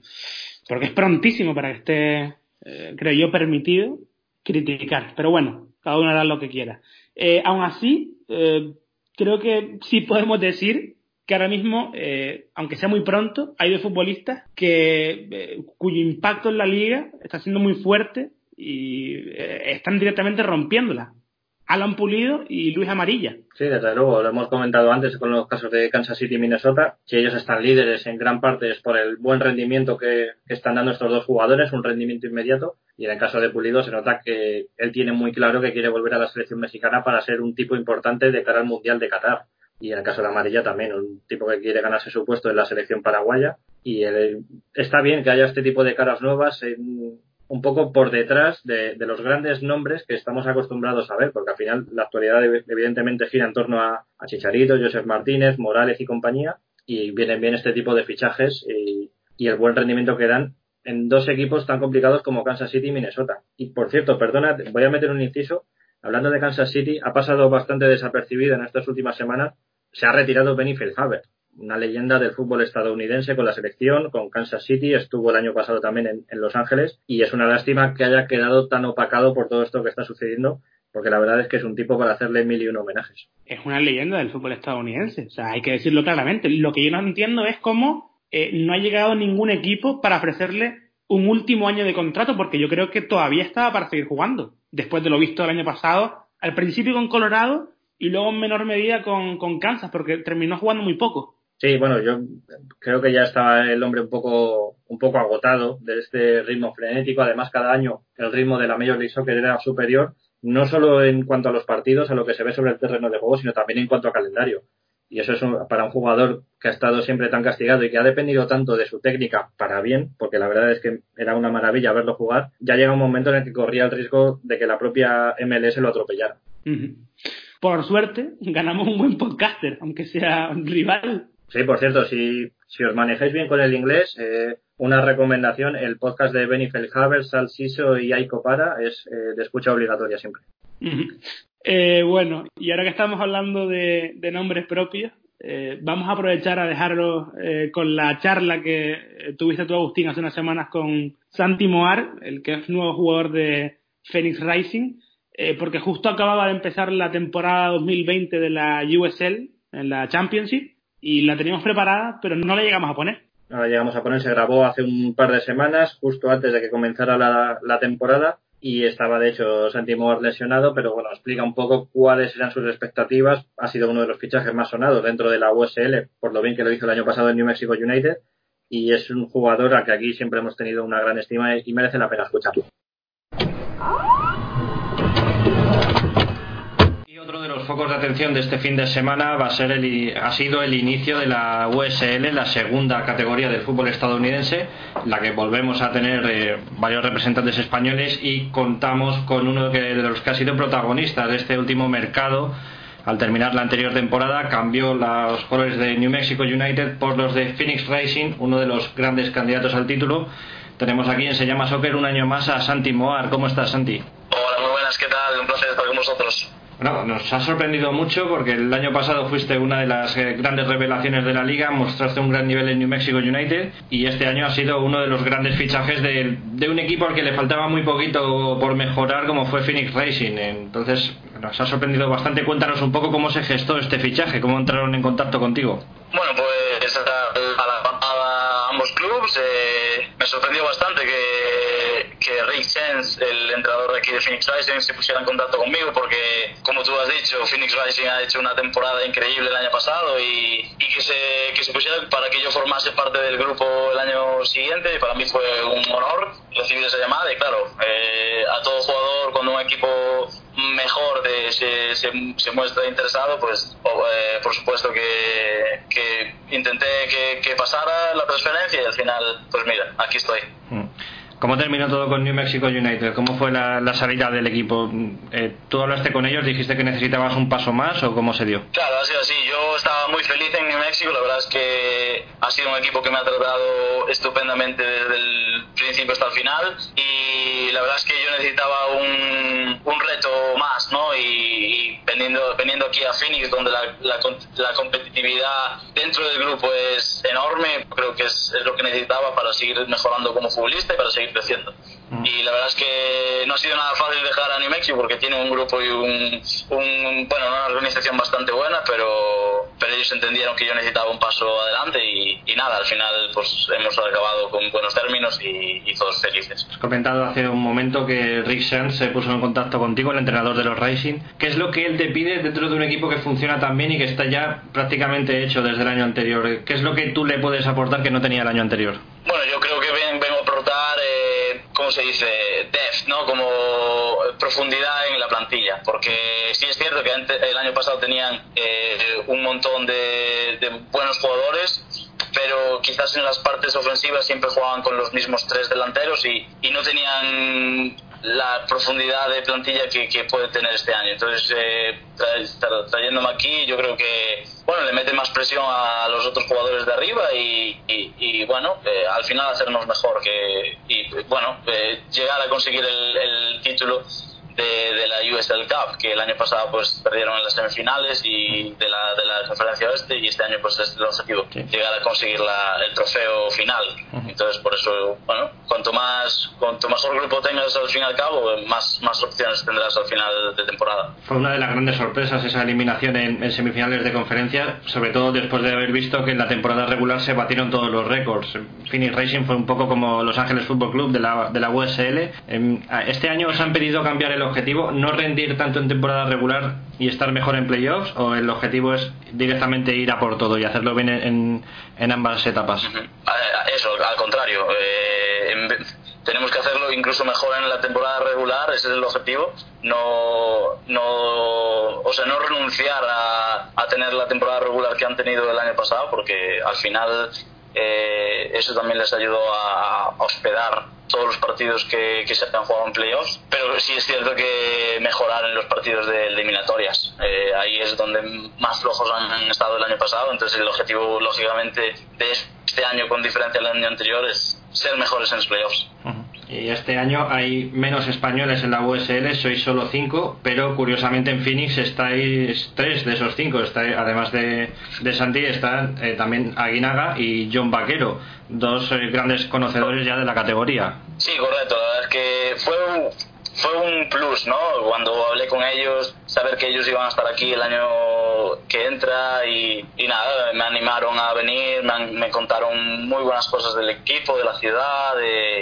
Porque es prontísimo para que esté, eh, creo yo, permitido criticar. Pero bueno, cada uno hará lo que quiera. Eh, aún así, eh, creo que sí podemos decir que ahora mismo, eh, aunque sea muy pronto, hay dos futbolistas que, eh, cuyo impacto en la liga está siendo muy fuerte y eh, están directamente rompiéndola. Alan Pulido y Luis Amarilla. Sí, desde luego, lo hemos comentado antes con los casos de Kansas City y Minnesota, que ellos están líderes en gran parte es por el buen rendimiento que, que, están dando estos dos jugadores, un rendimiento inmediato, y en el caso de Pulido se nota que él tiene muy claro que quiere volver a la selección mexicana para ser un tipo importante de cara al Mundial de Qatar. Y en el caso de Amarilla también, un tipo que quiere ganarse su puesto en la selección paraguaya. Y él, está bien que haya este tipo de caras nuevas en, un poco por detrás de, los grandes nombres que estamos acostumbrados a ver, porque al final la actualidad evidentemente gira en torno a, Chicharito, Joseph Martínez, Morales y compañía, y vienen bien este tipo de fichajes y, el buen rendimiento que dan en dos equipos tan complicados como Kansas City y Minnesota. Y por cierto, perdona, voy a meter un inciso. Hablando de Kansas City, ha pasado bastante desapercibido en estas últimas semanas. Se ha retirado Benny Feldhaber, una leyenda del fútbol estadounidense con la selección, con Kansas City, estuvo el año pasado también en, en, Los Ángeles y es una lástima que haya quedado tan opacado por todo esto que está sucediendo, porque la verdad es que es un tipo para hacerle mil y un homenajes. Es una leyenda del fútbol estadounidense, o sea, hay que decirlo claramente. Lo que yo no entiendo es cómo eh, no ha llegado ningún equipo para ofrecerle un último año de contrato, porque yo creo que todavía estaba para seguir jugando, después de lo visto el año pasado, al principio con Colorado y luego en menor medida con, con Kansas, porque terminó jugando muy poco. Sí, bueno, yo creo que ya está el hombre un poco, un poco agotado de este ritmo frenético. Además, cada año el ritmo de la Major League Soccer era superior, no solo en cuanto a los partidos, a lo que se ve sobre el terreno de juego, sino también en cuanto a calendario. Y eso es un, para un jugador que ha estado siempre tan castigado y que ha dependido tanto de su técnica para bien, porque la verdad es que era una maravilla verlo jugar, ya llega un momento en el que corría el riesgo de que la propia MLS lo atropellara. Por suerte, ganamos un buen podcaster, aunque sea rival Sí, por cierto, si, os manejáis bien con el inglés, eh, una recomendación, el podcast de Benny Feldhaber, Sal Siso y Aiko Para es eh, de escucha obligatoria siempre. Eh, bueno, y ahora que estamos hablando de, de nombres propios, vamos a aprovechar a dejarlo con la charla que tuviste tú, Agustín, hace unas semanas con Santi Moar, el que es nuevo jugador de Phoenix Rising, porque justo acababa de empezar la temporada 2020 de la USL, en la Championship, y la teníamos preparada, pero no la llegamos a poner. No la llegamos a poner, se grabó hace un par de semanas, justo antes de que comenzara la, la temporada, y estaba de hecho Santi Moar lesionado, pero bueno, explica un poco cuáles eran sus expectativas. Ha sido uno de los fichajes más sonados dentro de la USL, por lo bien que lo hizo el año pasado en New Mexico United, y es un jugador al que aquí siempre hemos tenido una gran estima y merece la pena escucharlo. Otro de los focos de atención de este fin de semana va a ser el, ha sido el inicio de la USL, la segunda categoría del fútbol estadounidense, la que volvemos a tener eh, varios representantes españoles y contamos con uno de los que ha sido protagonista de este último mercado. Al terminar la anterior temporada cambió los colores de New Mexico United por los de Phoenix Racing, uno de los grandes candidatos al título. Tenemos aquí en Se llama Soccer un año más a Santi Moar. ¿Cómo estás, Santi? Hola, muy buenas, ¿qué tal? Un placer estar con vosotros. Bueno, nos ha sorprendido mucho porque el año pasado fuiste una de las eh, grandes revelaciones de la liga, mostraste un gran nivel en New Mexico United y este año ha sido uno de los grandes fichajes de, un equipo al que le faltaba muy poquito por mejorar como fue Phoenix Racing. Entonces nos ha sorprendido bastante. Cuéntanos un poco cómo se gestó este fichaje, cómo entraron en contacto contigo. Bueno, pues a ambos clubes eh, me sorprendió bastante que, que Rick Chance, el entrenador de aquí de Phoenix Rising, se pusiera en contacto conmigo porque, como tú has dicho, Phoenix Rising ha hecho una temporada increíble el año pasado y, que, se, que se pusiera para que yo formase parte del grupo el año siguiente. Para mí fue un honor recibir esa llamada y, claro, eh, a todo jugador cuando un equipo mejor de, se, muestra interesado, pues eh, por supuesto que, que intenté que, que, pasara la transferencia y al final, pues mira, aquí estoy. ¿Cómo terminó todo con New Mexico United? ¿Cómo fue la, la salida del equipo? Eh, ¿Tú hablaste con ellos, dijiste que necesitabas un paso más o cómo se dio? Claro, ha sido así. Yo estaba muy feliz en New Mexico. La verdad es que ha sido un equipo que me ha tratado estupendamente desde el principio hasta el final. Y la verdad es que yo necesitaba un, un reto más, ¿no? Y, y veniendo, veniendo aquí a Phoenix, donde la, la, la, competitividad dentro del grupo es enorme, creo que es, es lo que necesitaba para seguir mejorando como futbolista y para seguir creciendo. Mm. Y la verdad es que no ha sido nada fácil dejar a New Mexico porque tiene un grupo y un, un bueno, una organización bastante buena, pero, pero ellos entendieron que yo necesitaba un paso adelante y, y nada, al final pues hemos acabado con buenos términos y, y todos felices. Has comentado hace un momento que Rick Sands se puso en contacto contigo, el entrenador de los Racing. ¿Qué es lo que él te pide dentro de un equipo que funciona tan bien y que está ya prácticamente hecho desde el año anterior? ¿Qué es lo que tú le puedes aportar que no tenía el año anterior? Bueno, yo creo que aportar, eh, ¿cómo se dice? Depth, ¿no? Como profundidad en la plantilla. Porque sí es cierto que el año pasado tenían eh, un montón de, de buenos jugadores, pero quizás en las partes ofensivas siempre jugaban con los mismos tres delanteros y, y no tenían la profundidad de plantilla que, que puede tener este año. Entonces, eh, tra trayéndome aquí, yo creo que bueno le mete más presión a los otros jugadores de arriba y, y, y bueno, eh, al final hacernos mejor que y bueno, eh, llegar a conseguir el, el título de, de, la USL Cup, que el año pasado pues perdieron en las semifinales y de la, de la conferencia oeste y este año pues es el objetivo, sí. llegar a conseguir la, el trofeo final. Uh -huh. Entonces por eso, bueno, cuanto más cuanto mejor grupo tengas al fin y al cabo, más, más opciones tendrás al final de temporada. Fue una de las grandes sorpresas esa eliminación en, en semifinales de conferencia, sobre todo después de haber visto que en la temporada regular se batieron todos los récords. Phoenix Racing fue un poco como Los Ángeles Fútbol Club de la, de la USL. Este año os han pedido cambiar el objetivo, no rendir tanto en temporada regular y estar mejor en playoffs, o el objetivo es directamente ir a por todo y hacerlo bien en, en ambas etapas? Eso, al contrario. Eh, en, tenemos que hacerlo incluso mejor en la temporada regular, ese es el objetivo. No, no, o sea, no renunciar a, a tener la temporada regular que han tenido el año pasado, porque al final eh, eso también les ayudó a, hospedar todos los partidos que, se han jugado en playoffs, pero sí es cierto que mejorar en los partidos de, eliminatorias. Eh, ahí es donde más flojos han, estado el año pasado, entonces el objetivo, lógicamente, de este año con diferencia al año anterior es ser mejores en los playoffs. Y este año hay menos españoles en la USL, sois solo cinco, pero curiosamente en Phoenix estáis tres de esos cinco. Está, además de, de Santi, están eh, también Aguinaga y John Vaquero, dos eh, grandes conocedores ya de la categoría. Sí, correcto. La es que fue fue un plus, ¿no? Cuando hablé con ellos, saber que ellos iban a estar aquí el año que entra y, nada, me animaron a venir, me, contaron muy buenas cosas del equipo, de la ciudad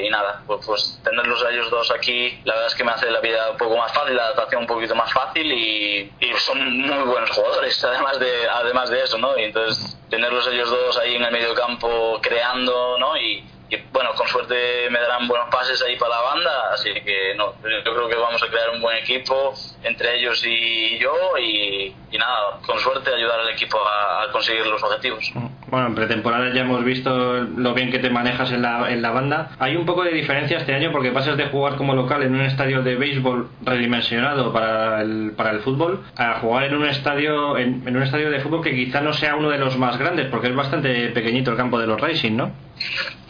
y nada, pues, pues, tenerlos a ellos dos aquí, la verdad es que me hace la vida un poco más fácil, la adaptación un poquito más fácil y, son muy buenos jugadores, [laughs] además de, además de eso, ¿no? Y entonces tenerlos ellos dos ahí en el medio campo creando, ¿no? Y bueno, con suerte me darán buenos pases ahí para la banda, así que no, yo creo que vamos a crear un buen equipo entre ellos y yo y, nada, con suerte ayudar al equipo a, conseguir los objetivos. Bueno, en pretemporada ya hemos visto lo bien que te manejas en la, en la banda. Hay un poco de diferencia este año porque pasas de jugar como local en un estadio de béisbol redimensionado para el, para el fútbol a jugar en un estadio en, en un estadio de fútbol que quizá no sea uno de los más grandes porque es bastante pequeñito el campo de los Racing, ¿no?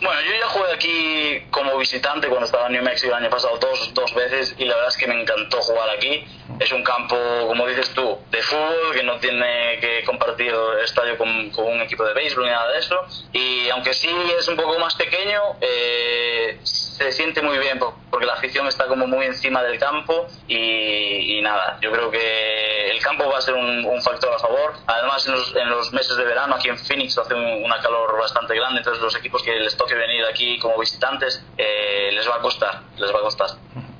Bueno, yo ya jugué aquí como visitante cuando estaba en New Mexico el año pasado dos, dos veces y la verdad es que me encantó jugar aquí. Es un campo, como dices tú, de fútbol que no tiene que compartir estadio con, un equipo de béisbol ni nada de eso. Y aunque sí es un poco más pequeño, eh, se siente muy bien porque la afición está como muy encima del campo y, nada, yo creo que el campo va a ser un, factor a favor. Además, en los, meses de verano aquí en Phoenix hace una calor bastante grande, entonces los equipos que les toque venir aquí como visitantes eh, les va a costar, les va a costar.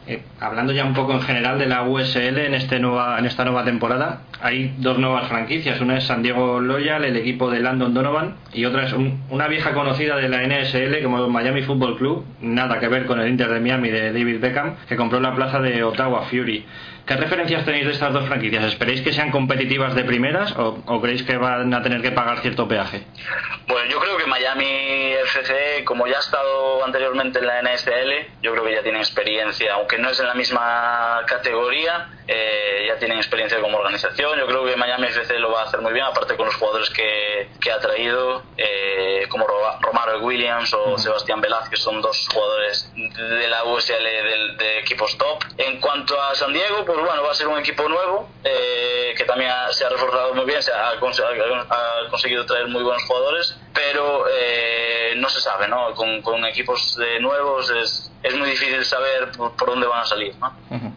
Eh, hablando ya un poco en general de la USL en, este nueva, en esta nueva temporada, hay dos nuevas franquicias. Una es San Diego Loyal, el equipo de Landon Donovan, y otra es una vieja conocida de la NSL como Miami Football Club, nada que ver con el Inter de Miami de David Beckham, que compró la plaza de Ottawa Fury. ¿Qué referencias tenéis de estas dos franquicias? ¿Esperéis que sean competitivas de primeras o, creéis que van a tener que pagar cierto peaje? Bueno, yo creo que Miami FC, como ya ha estado anteriormente en la NSL, yo creo que ya tienen experiencia, aunque no es en la misma categoría, eh, ya tienen experiencia como organización. Yo creo que Miami FC lo va a hacer muy bien, aparte con los jugadores que, que ha traído, eh, como Romaro Williams o Sebastián Velázquez, que son dos jugadores de la USL de, de equipos top. En cuanto a San Diego, pues bueno, va a ser un equipo nuevo eh, que también se ha reforzado muy bien, se ha, ha, conseguido traer muy buenos jugadores, pero eh, no se sabe, ¿no? Con, con equipos de nuevos es, es, muy difícil saber por, dónde van a salir, ¿no?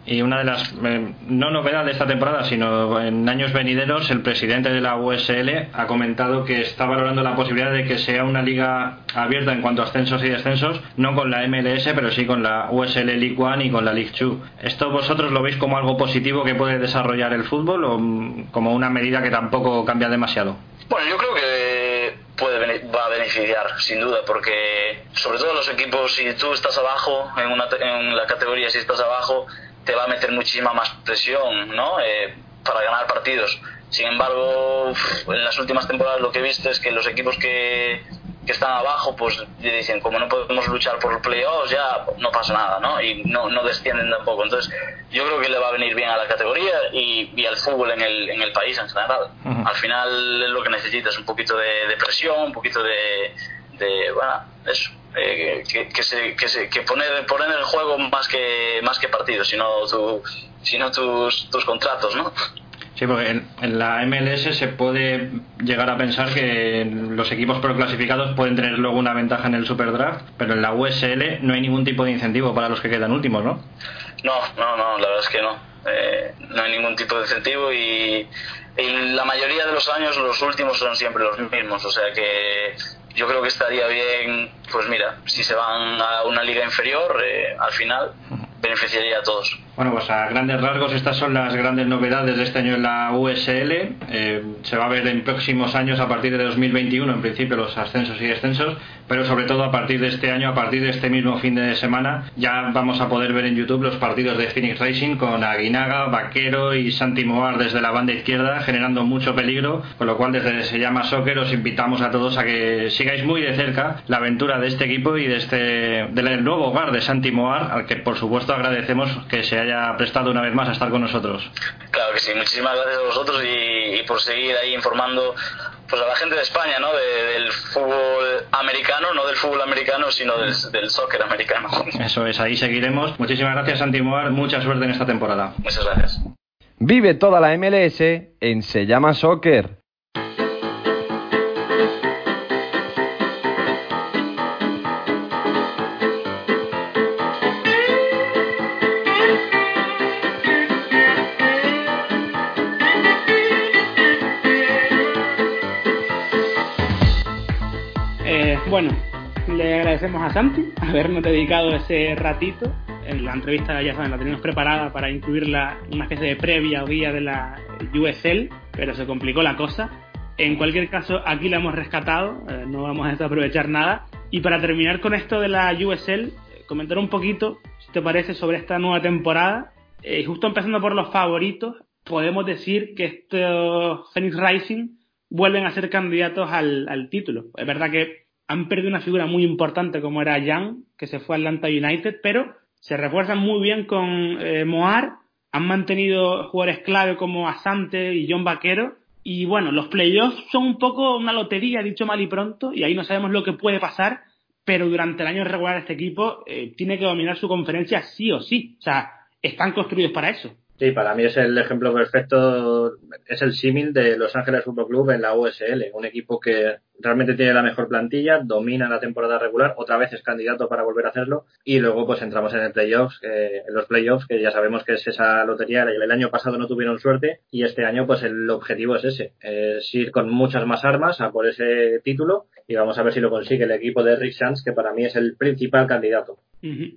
Y una de las, eh, no novedades de esta temporada, sino en años venideros, el presidente de la USL ha comentado que está valorando la posibilidad de que sea una liga abierta en cuanto a ascensos y descensos, no con la MLS, pero sí con la USL League One y con la League Two. ¿Esto vosotros lo veis como algo positivo que puede desarrollar el fútbol o mm, como una medida que tampoco cambia demasiado? Bueno, yo creo que puede va a beneficiar, sin duda, porque sobre todo los equipos, si tú estás abajo en, una, en la categoría, si estás abajo, te va a meter muchísima más presión, ¿no? Eh, para ganar partidos. Sin embargo, en las últimas temporadas lo que he visto es que los equipos que, que están abajo, pues dicen, como no podemos luchar por playoffs, ya no pasa nada, ¿no? Y no, no descienden tampoco. Entonces, yo creo que le va a venir bien a la categoría y, y al fútbol en el, en el país en general. Al final es lo que necesitas, un poquito de, presión, un poquito de, de bueno, eso. Eh, que, que, se, que, se, que poner, poner en el juego más que, más que partidos, sino, tu, sino tus, tus contratos, ¿no? Sí, porque en, la MLS se puede llegar a pensar que los equipos proclasificados pueden tener luego una ventaja en el Superdraft, pero en la USL no hay ningún tipo de incentivo para los que quedan últimos, ¿no? No, no, no, la verdad es que no. Eh, no hay ningún tipo de incentivo y, la mayoría de los años los últimos son siempre los mismos, o sea que yo creo que estaría bien, pues mira, si se van a una liga inferior, eh, al final beneficiaría a todos. Bueno, pues a grandes rasgos estas son las grandes novedades de este año en la USL. Eh, se va a ver en próximos años, a partir de 2021, en principio, los ascensos y descensos, pero sobre todo a partir de este año, a partir de este mismo fin de semana, ya vamos a poder ver en YouTube los partidos de Phoenix Racing con Aguinaga, Vaquero y Santi Moar desde la banda izquierda, generando mucho peligro, con lo cual desde Se llama Soccer os invitamos a todos a que sigáis muy de cerca la aventura de este equipo y de este del nuevo hogar de Santi Moar, al que por supuesto agradecemos que se haya haya prestado una vez más a estar con nosotros. Claro que sí, muchísimas gracias a vosotros y, por seguir ahí informando pues a la gente de España, ¿no? del fútbol americano, no del fútbol americano, sino del, del, soccer americano. [laughs] Eso es, ahí seguiremos. Muchísimas gracias, Santi Moar. Mucha suerte en esta temporada. Muchas gracias. Vive toda la MLS en Se llama Soccer. Agradecemos a Santi habernos dedicado ese ratito. En la entrevista, ya saben, la teníamos preparada para incluirla una especie de previa o guía de la USL, pero se complicó la cosa. En cualquier caso, aquí la hemos rescatado, eh, no vamos a desaprovechar nada. Y para terminar con esto de la USL, eh, comentar un poquito, si te parece, sobre esta nueva temporada. Eh, justo empezando por los favoritos, podemos decir que estos Phoenix Rising vuelven a ser candidatos al, al título. Es verdad que han perdido una figura muy importante como era Young, que se fue a Atlanta United, pero se refuerzan muy bien con eh, Moar, han mantenido jugadores clave como Asante y John Vaquero, y bueno, los playoffs son un poco una lotería, dicho mal y pronto, y ahí no sabemos lo que puede pasar, pero durante el año regular este equipo eh, tiene que dominar su conferencia sí o sí, o sea, están construidos para eso. Sí, para mí es el ejemplo perfecto, es el símil de Los Ángeles Fútbol Club en la USL, un equipo que realmente tiene la mejor plantilla, domina la temporada regular, otra vez es candidato para volver a hacerlo y luego pues entramos en el playoffs, en los playoffs que ya sabemos que es esa lotería, el año pasado no tuvieron suerte y este año pues el objetivo es ese, es ir con muchas más armas a por ese título y vamos a ver si lo consigue el equipo de Rick Sands que para mí es el principal candidato.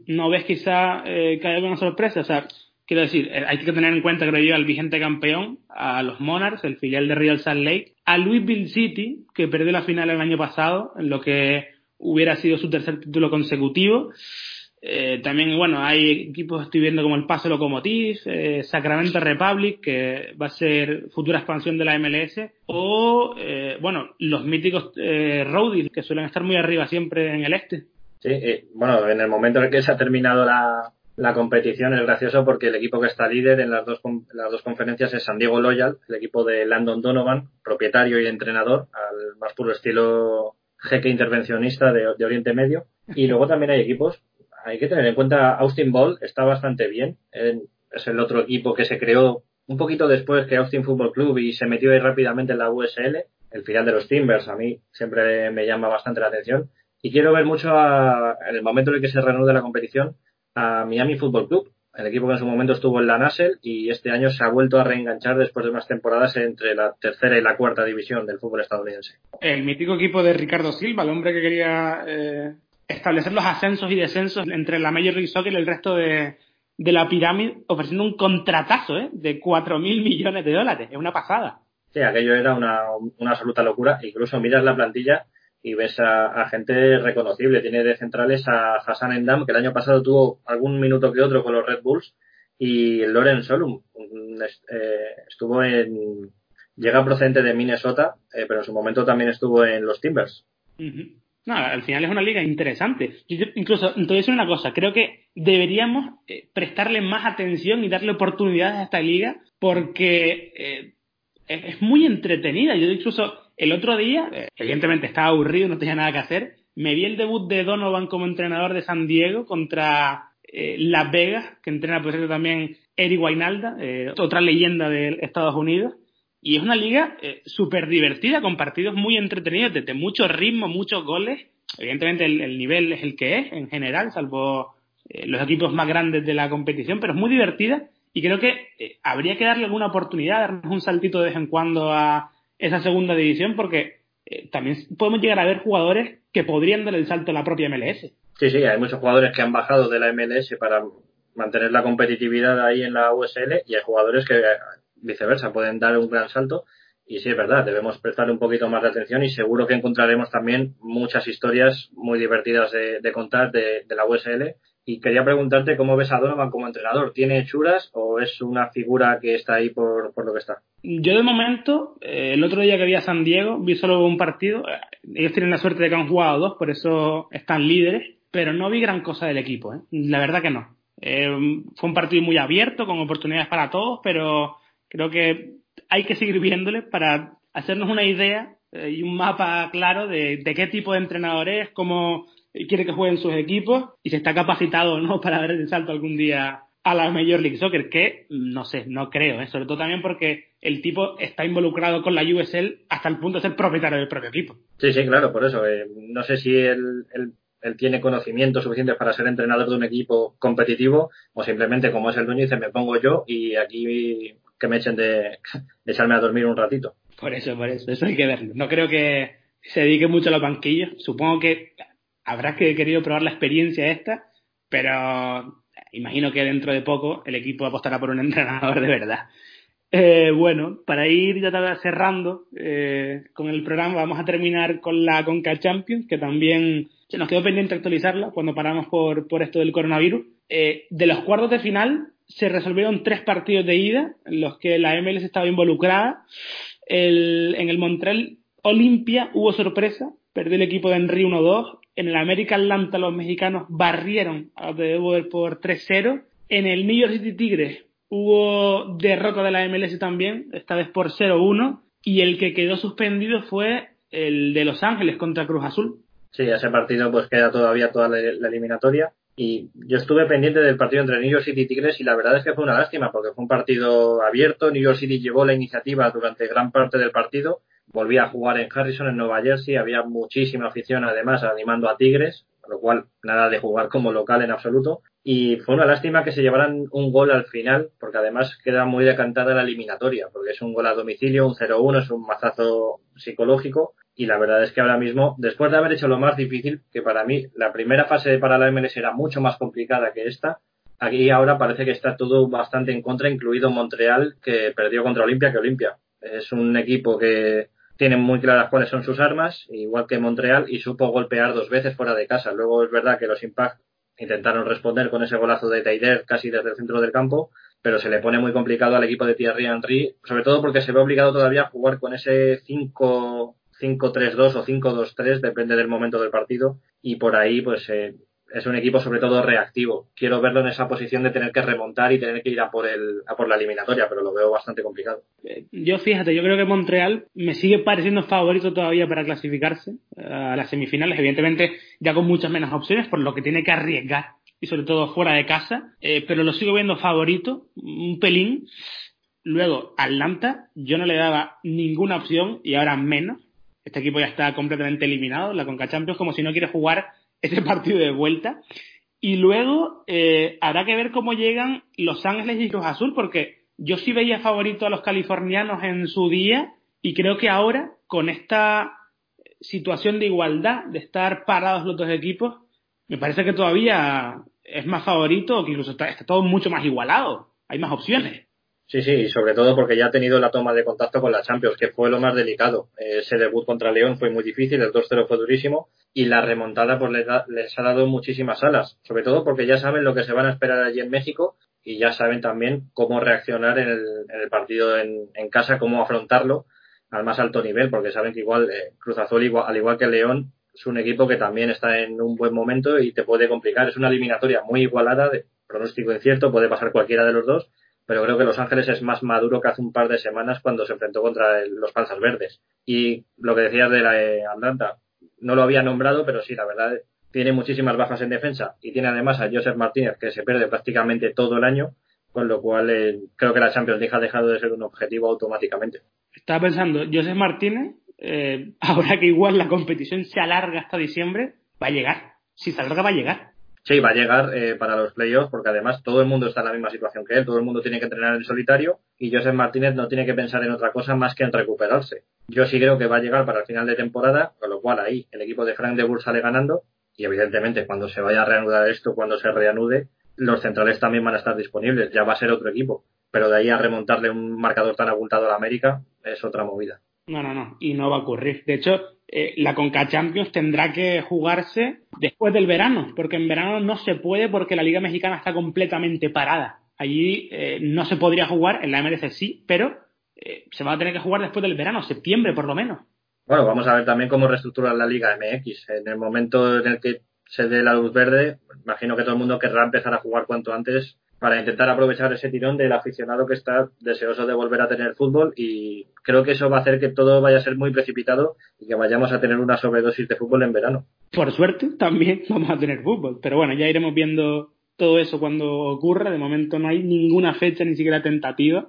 ¿No ves quizá eh, que hay alguna sorpresa? O sea, Quiero decir, eh, hay que tener en cuenta, creo yo, al vigente campeón, a los Monarchs, el filial de Real Salt Lake, a Louisville City, que perdió la final el año pasado, en lo que hubiera sido su tercer título consecutivo. Eh, también, bueno, hay equipos, estoy viendo como el Paso Locomotive, eh, Sacramento Republic, que va a ser futura expansión de la MLS, o, bueno, los míticos Roadies, que suelen estar muy arriba siempre en el este. Sí, bueno, en el momento en el que se ha terminado la, la competición es gracioso porque el equipo que está líder en las dos, las dos conferencias es San Diego Loyal, el equipo de Landon Donovan, propietario y entrenador, al más puro estilo jeque intervencionista de, Oriente Medio. Y luego también hay equipos, hay que tener en cuenta, Austin Ball está bastante bien, es el otro equipo que se creó un poquito después que Austin Football Club y se metió ahí rápidamente en la USL, el final de los Timbers, a mí siempre me llama bastante la atención. Y quiero ver mucho en el momento en el que se reanude la competición, a Miami Football Club, el equipo que en su momento estuvo en la NASL y este año se ha vuelto a reenganchar después de unas temporadas entre la tercera y la cuarta división del fútbol estadounidense. El mítico equipo de Ricardo Silva, el hombre que quería eh, establecer los ascensos y descensos entre la Major League Soccer y el resto de, la pirámide, ofreciendo un contratazo ¿eh? de 4.000 millones de dólares. Es una pasada. Sí, aquello era una, una absoluta locura. Incluso miras la plantilla y ves a, gente reconocible. Tiene de centrales a Hassan Endam, que el año pasado tuvo algún minuto que otro con los Red Bulls, y Loren Solum eh, estuvo en. Llega procedente de Minnesota, eh, pero en su momento también estuvo en los Timbers. No, al final es una liga interesante. incluso, entonces una cosa, creo que deberíamos eh, prestarle más atención y darle oportunidades a esta liga porque es muy entretenida. Yo incluso el otro día, eh, evidentemente estaba aburrido, no tenía nada que hacer, me vi el debut de Donovan como entrenador de San Diego contra eh, Las Vegas, que entrena por cierto también Eric Wainalda, eh, otra leyenda de Estados Unidos. Y es una liga súper divertida, con partidos muy entretenidos, desde mucho ritmo, muchos goles. Evidentemente el, nivel es el que es en general, salvo los equipos más grandes de la competición, pero es muy divertida y creo que habría que darle alguna oportunidad, darnos un saltito de vez en cuando a, esa segunda división porque eh, también podemos llegar a ver jugadores que podrían dar el salto a la propia MLS. Sí, sí, hay muchos jugadores que han bajado de la MLS para mantener la competitividad ahí en la USL y hay jugadores que viceversa pueden dar un gran salto y sí es verdad, debemos prestar un poquito más de atención y seguro que encontraremos también muchas historias muy divertidas de, contar de, la USL. Y quería preguntarte cómo ves a Donovan como entrenador. ¿Tiene hechuras o es una figura que está ahí por, por lo que está? Yo de momento, eh, el otro día que vi a San Diego, vi solo un partido. Eh, ellos tienen la suerte de que han jugado dos, por eso están líderes, pero no vi gran cosa del equipo. ¿eh? La verdad que no. fue un partido muy abierto, con oportunidades para todos, pero creo que hay que seguir viéndole para hacernos una idea eh, y un mapa claro de, qué tipo de entrenador es, cómo quiere que jueguen sus equipos y si está capacitado o no [laughs] para dar el salto algún día a la Major League Soccer, que no sé, no creo, ¿eh? sobre todo también porque el tipo está involucrado con la USL hasta el punto de ser propietario del propio equipo. Sí, sí, claro, por eso. Eh, no sé si él, él, tiene conocimiento suficiente para ser entrenador de un equipo competitivo o simplemente como es el dueño dice me pongo yo y aquí que me echen [laughs] de, echarme a dormir un ratito. Por eso, por eso, eso hay que verlo. No creo que se dedique mucho a los banquillos. Supongo que habrás que querido probar la experiencia esta, pero imagino que dentro de poco el equipo apostará por un [laughs] entrenador de verdad. Eh, bueno, para ir ya cerrando eh, con el programa, vamos a terminar con la Conca Champions, que también nos quedó pendiente actualizarla cuando paramos por, por esto del coronavirus. Eh, de los cuartos de final, se resolvieron tres partidos de ida en los que la MLS estaba involucrada. en el Montreal Olimpia hubo sorpresa, perdió el equipo de Henry 1-2. En el América Atlanta los mexicanos barrieron a los de por 3-0. En el New York City Tigres hubo derrota de la MLS también, esta vez por 0-1. Y el que quedó suspendido fue el de Los Ángeles contra Cruz Azul. Sí, ese partido pues queda todavía toda la eliminatoria y yo estuve pendiente del partido entre New York City y Tigres y la verdad es que fue una lástima porque fue un partido abierto. New York City llevó la iniciativa durante gran parte del partido. Volvía a jugar en Harrison, en Nueva Jersey. Había muchísima afición además animando a Tigres, lo cual nada de jugar como local en absoluto. Y fue una lástima que se llevaran un gol al final, porque además queda muy decantada la eliminatoria, porque es un gol a domicilio, un 0-1, es un mazazo psicológico y la verdad es que ahora mismo, después de haber hecho lo más difícil, que para mí la primera fase para la MLS era mucho más complicada que esta, aquí ahora parece que está todo bastante en contra, incluido Montreal, que perdió contra Olimpia, que Olimpia es un equipo que tiene muy claras cuáles son sus armas, igual que Montreal, y supo golpear dos veces fuera de casa. Luego es verdad que los Impact intentaron responder con ese golazo de Taider casi desde el centro del campo, pero se le pone muy complicado al equipo de Thierry Henry, sobre todo porque se ve obligado todavía a jugar con ese 5 5-3-2 o 5-2-3, depende del momento del partido, y por ahí pues eh, es un equipo sobre todo reactivo. Quiero verlo en esa posición de tener que remontar y tener que ir a por, el, a por la eliminatoria, pero lo veo bastante complicado. Eh, yo fíjate, yo creo que Montreal me sigue pareciendo favorito todavía para clasificarse eh, a las semifinales, evidentemente ya con muchas menos opciones, por lo que tiene que arriesgar y sobre todo fuera de casa, pero lo sigo viendo favorito, un pelín. Luego, Atlanta, yo no le daba ninguna opción y ahora menos este equipo ya está completamente eliminado, la Conca Champions, como si no quiere jugar ese partido de vuelta. Y luego eh, habrá que ver cómo llegan Los Ángeles y Cruz Azul, porque yo sí veía favorito a los californianos en su día y creo que ahora, con esta situación de igualdad, de estar parados los dos equipos, me parece que todavía es más favorito que incluso está todo mucho más igualado. Hay más opciones. Sí, sí, y sobre todo porque ya ha tenido la toma de contacto con la Champions, que fue lo más delicado. Ese debut contra León fue muy difícil, el 2-0 fue durísimo y la remontada pues les, ha dado muchísimas alas, sobre todo porque ya saben lo que se van a esperar allí en México y ya saben también cómo reaccionar en el, partido en, casa, cómo afrontarlo al más alto nivel, porque saben que igual eh, Cruz Azul, igual, al igual que León, es un equipo que también está en un buen momento y te puede complicar. Es una eliminatoria muy igualada, de pronóstico incierto, puede pasar cualquiera de los dos pero creo que Los Ángeles es más maduro que hace un par de semanas cuando se enfrentó contra los Panzas Verdes. Y lo que decías de la eh, Atlanta, no lo había nombrado, pero sí, la verdad, tiene muchísimas bajas en defensa y tiene además a Joseph Martínez que se pierde prácticamente todo el año, con lo cual eh, creo que la Champions League ha dejado de ser un objetivo automáticamente. Estaba pensando, Joseph Martínez, eh, [laughs] ahora que igual la competición se alarga hasta diciembre, va a llegar. Si se alarga, va a llegar. Sí, va a llegar eh, para los playoffs porque además todo el mundo está en la misma situación que él, todo el mundo tiene que entrenar en solitario y Joseph Martínez no tiene que pensar en otra cosa más que en recuperarse. Yo sí creo que va a llegar para el final de temporada, con lo cual ahí el equipo de Frank de Boer sale ganando y evidentemente cuando se vaya a reanudar esto, cuando se reanude, los centrales también van a estar disponibles, ya va a ser otro equipo. Pero de ahí a remontarle un marcador tan abultado a la América es otra movida. No, no, no, y no va a ocurrir. De hecho, eh, la Conca Champions tendrá que jugarse después del verano, porque en verano no se puede porque la Liga Mexicana está completamente parada. Allí eh, no se podría jugar, en la MLC sí, pero eh, se va a tener que jugar después del verano, septiembre por lo menos. Bueno, vamos a ver también cómo reestructurar la Liga MX. En el momento en el que se dé la luz verde, imagino que todo el mundo querrá empezar a jugar cuanto antes para intentar aprovechar ese tirón del aficionado que está deseoso de volver a tener fútbol y creo que eso va a hacer que todo vaya a ser muy precipitado y que vayamos a tener una sobredosis de fútbol en verano. Por suerte también [laughs] vamos a tener fútbol, pero bueno, ya iremos viendo todo eso cuando ocurra. De momento no hay ninguna fecha, ni siquiera tentativa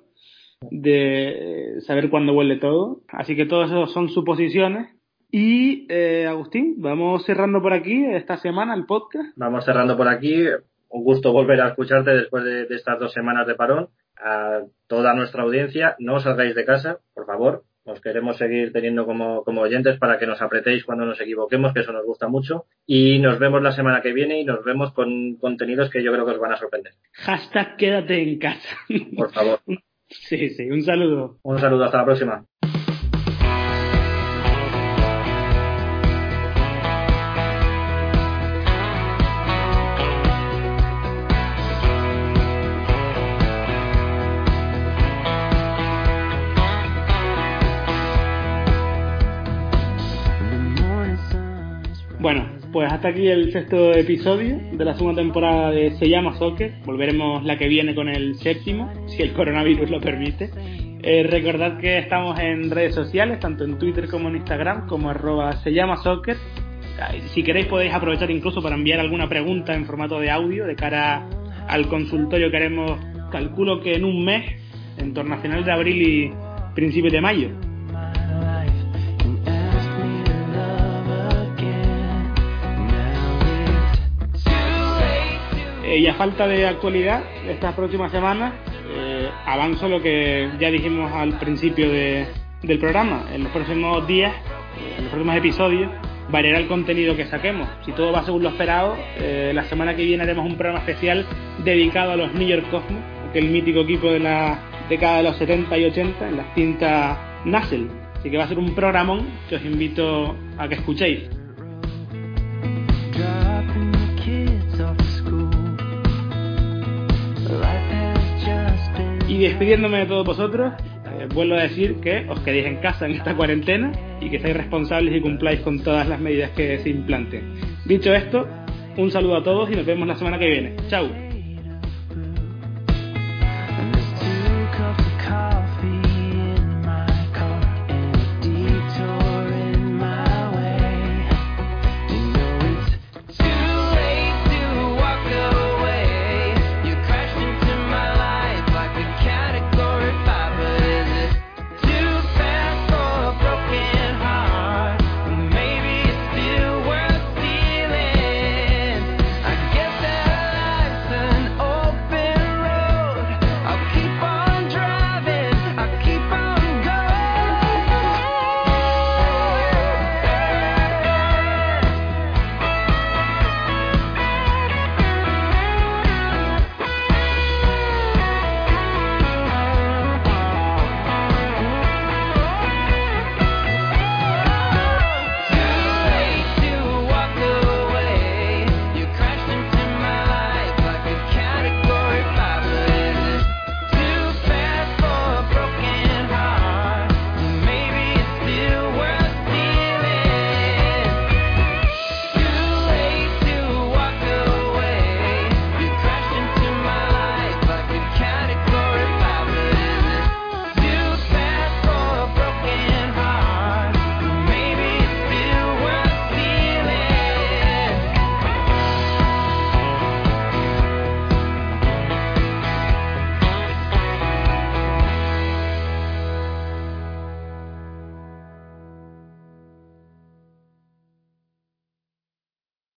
de saber cuándo vuelve todo. Así que todo eso son suposiciones. Y eh, Agustín, vamos cerrando por aquí esta semana el podcast. Vamos cerrando por aquí. Un gusto volver a escucharte después de, de estas dos semanas de parón. A toda nuestra audiencia, no os salgáis de casa, por favor. Os queremos seguir teniendo como, como oyentes para que nos apretéis cuando nos equivoquemos, que eso nos gusta mucho. Y nos vemos la semana que viene y nos vemos con contenidos que yo creo que os van a sorprender. Hashtag quédate en casa. Por favor. [laughs] Sí, sí, un saludo. Un saludo, hasta la próxima. Bueno, pues hasta aquí el sexto episodio de la segunda temporada de Se llama Soccer. Volveremos la que viene con el séptimo, si el coronavirus lo permite. Eh, recordad que estamos en redes sociales, tanto en Twitter como en Instagram, como arroba se llama soccer. Si queréis podéis aprovechar incluso para enviar alguna pregunta en formato de audio de cara al consultorio que haremos, calculo que en un mes, en torno a finales de abril y principios de mayo. Eh, y a falta de actualidad, estas próximas semanas, eh, avanzo lo que ya dijimos al principio de, del programa. En los próximos días, eh, en los próximos episodios, variará el contenido que saquemos. Si todo va según lo esperado, eh, la semana que viene haremos un programa especial dedicado a los New York Cosmos, aquel mítico equipo de la década de los 70 y 80 en la cinta Nassel. Así que va a ser un programón que os invito a que escuchéis. Y despidiéndome de todos vosotros, eh, vuelvo a decir que os quedéis en casa en esta cuarentena y que seáis responsables y cumpláis con todas las medidas que se implanten. Dicho esto, un saludo a todos y nos vemos la semana que viene. Chao.